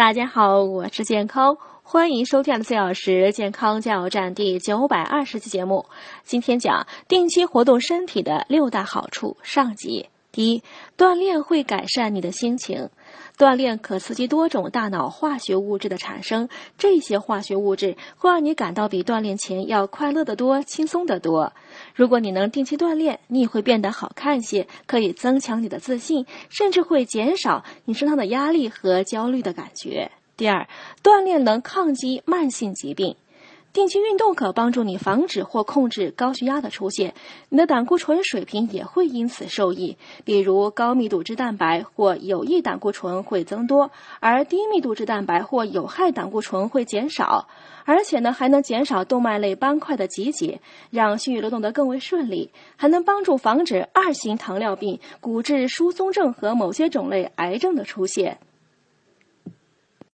大家好，我是健康，欢迎收听的四小时健康加油站第九百二十期节目。今天讲定期活动身体的六大好处上集。第一，锻炼会改善你的心情。锻炼可刺激多种大脑化学物质的产生，这些化学物质会让你感到比锻炼前要快乐得多、轻松得多。如果你能定期锻炼，你也会变得好看些，可以增强你的自信，甚至会减少你身上的压力和焦虑的感觉。第二，锻炼能抗击慢性疾病。定期运动可帮助你防止或控制高血压的出现，你的胆固醇水平也会因此受益。比如高密度脂蛋白或有益胆固醇会增多，而低密度脂蛋白或有害胆固醇会减少。而且呢，还能减少动脉类斑块的集结，让血液流动得更为顺利，还能帮助防止二型糖尿病、骨质疏松症和某些种类癌症的出现。